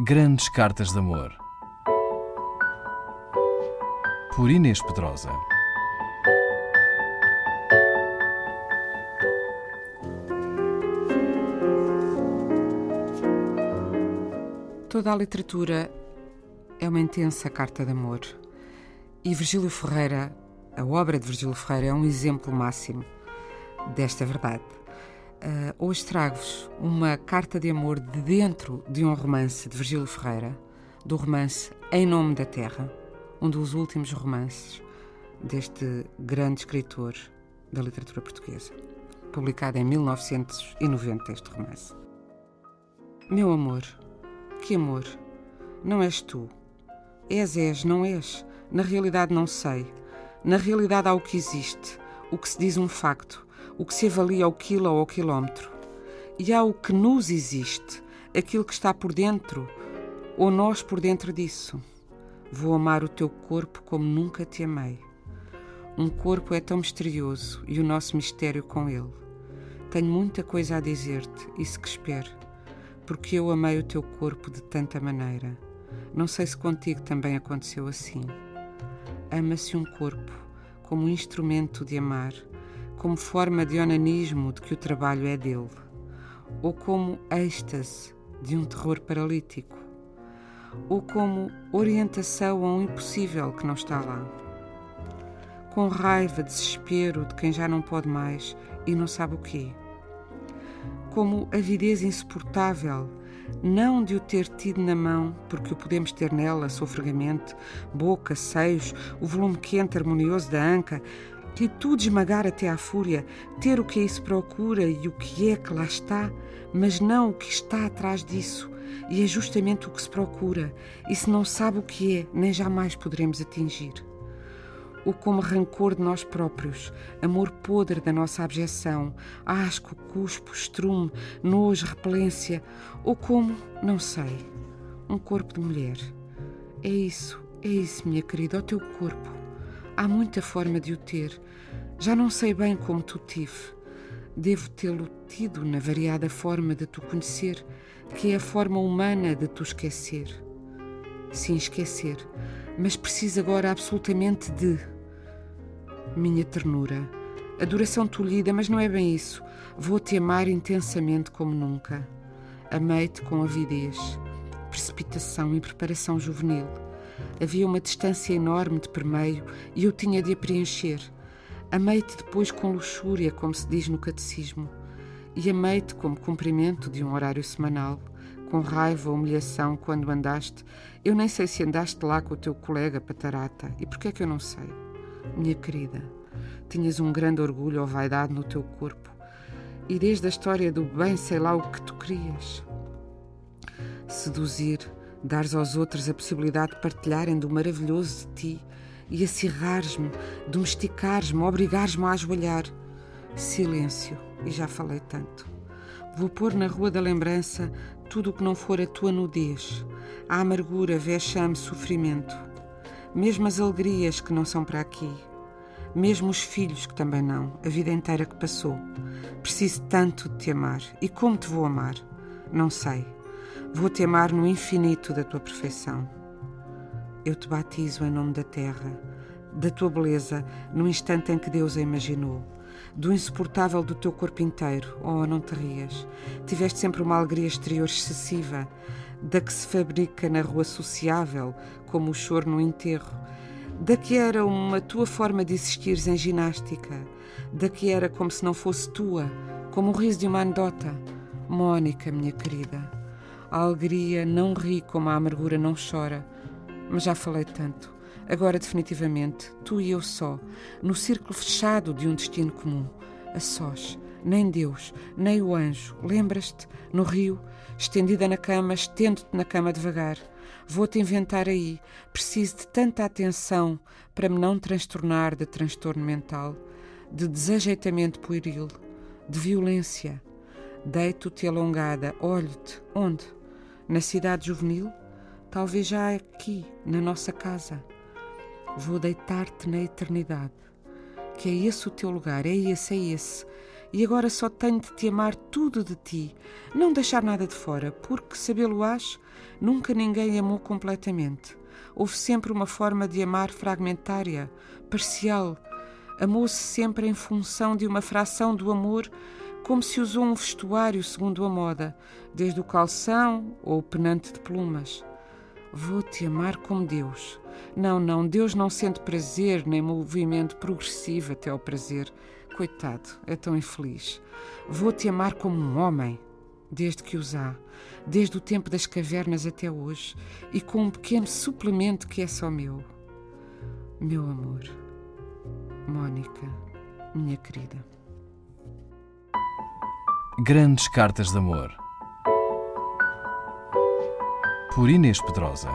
Grandes Cartas de Amor. Por Inês Pedrosa. Toda a literatura é uma intensa carta de amor. E Virgílio Ferreira, a obra de Virgílio Ferreira, é um exemplo máximo desta verdade. Uh, hoje trago-vos uma carta de amor de dentro de um romance de Virgílio Ferreira, do romance Em Nome da Terra, um dos últimos romances deste grande escritor da literatura portuguesa, publicado em 1990, este romance. Meu amor, que amor, não és tu. És, és, não és. Na realidade não sei. Na realidade há o que existe, o que se diz um facto, o que se avalia ao quilo ou ao quilómetro. E há o que nos existe, aquilo que está por dentro, ou nós por dentro disso. Vou amar o teu corpo como nunca te amei. Um corpo é tão misterioso e o nosso mistério com ele. Tenho muita coisa a dizer-te, isso que espero, porque eu amei o teu corpo de tanta maneira. Não sei se contigo também aconteceu assim. Ama-se um corpo como um instrumento de amar como forma de onanismo de que o trabalho é dele, ou como êxtase de um terror paralítico, ou como orientação a um impossível que não está lá. Com raiva, desespero de quem já não pode mais e não sabe o quê. Como avidez insuportável, não de o ter tido na mão, porque o podemos ter nela sofregamente, boca, seios, o volume quente harmonioso da anca, e tudo esmagar até à fúria, ter o que aí se procura e o que é que lá está, mas não o que está atrás disso. E é justamente o que se procura, e se não sabe o que é, nem jamais poderemos atingir. Ou como rancor de nós próprios, amor podre da nossa abjeção, asco, cuspo, estrume, nojo, repelência, ou como, não sei, um corpo de mulher. É isso, é isso, minha querida, o teu corpo Há muita forma de o ter. Já não sei bem como tu tive. Devo tê-lo tido na variada forma de tu conhecer, que é a forma humana de tu esquecer. Sim, esquecer, mas preciso agora absolutamente de. Minha ternura, adoração tolhida, mas não é bem isso. Vou-te amar intensamente como nunca. Amei-te com avidez, precipitação e preparação juvenil Havia uma distância enorme de permeio e eu tinha de a preencher. Amei-te depois com luxúria, como se diz no catecismo, e amei-te como cumprimento de um horário semanal, com raiva ou humilhação quando andaste. Eu nem sei se andaste lá com o teu colega Patarata, e por que é que eu não sei? Minha querida, tinhas um grande orgulho ou vaidade no teu corpo, e desde a história do bem sei lá o que tu querias. Seduzir, dares aos outros a possibilidade de partilharem do maravilhoso de ti e acirrares-me, domesticares-me, obrigares-me a ajoelhar. Silêncio, e já falei tanto. Vou pôr na rua da lembrança tudo o que não for a tua nudez, a amargura, vexame, sofrimento, mesmo as alegrias que não são para aqui, mesmo os filhos que também não, a vida inteira que passou. Preciso tanto de te amar. E como te vou amar? Não sei. Vou-te amar no infinito da tua perfeição. Eu te batizo em nome da terra, da tua beleza, no instante em que Deus a imaginou, do insuportável do teu corpo inteiro. Oh, não te rias. Tiveste sempre uma alegria exterior excessiva, da que se fabrica na rua sociável, como o choro no enterro, da que era uma tua forma de existires em ginástica, da que era como se não fosse tua, como o riso de uma anedota. Mónica, minha querida. A alegria não ri como a amargura não chora. Mas já falei tanto. Agora, definitivamente, tu e eu só, no círculo fechado de um destino comum, a sós. Nem Deus, nem o anjo. Lembras-te? No rio, estendida na cama, estendo-te na cama devagar. Vou-te inventar aí. Preciso de tanta atenção para me não transtornar de transtorno mental, de desajeitamento pueril, de violência. Deito-te alongada, olho-te. Onde? Na cidade juvenil, talvez já aqui, na nossa casa. Vou deitar-te na eternidade. Que é esse o teu lugar, é esse, é esse. e agora só tenho de te amar tudo de ti, não deixar nada de fora, porque, sabê-lo-ás, nunca ninguém amou completamente. Houve sempre uma forma de amar fragmentária, parcial. Amou-se sempre em função de uma fração do amor, como se usou um vestuário segundo a moda, desde o calção ou o penante de plumas. Vou-te amar como Deus. Não, não, Deus não sente prazer nem movimento progressivo até ao prazer. Coitado, é tão infeliz. Vou-te amar como um homem, desde que os há, desde o tempo das cavernas até hoje, e com um pequeno suplemento que é só meu. Meu amor. Mónica, minha querida. Grandes Cartas de Amor. Por Inês Pedrosa.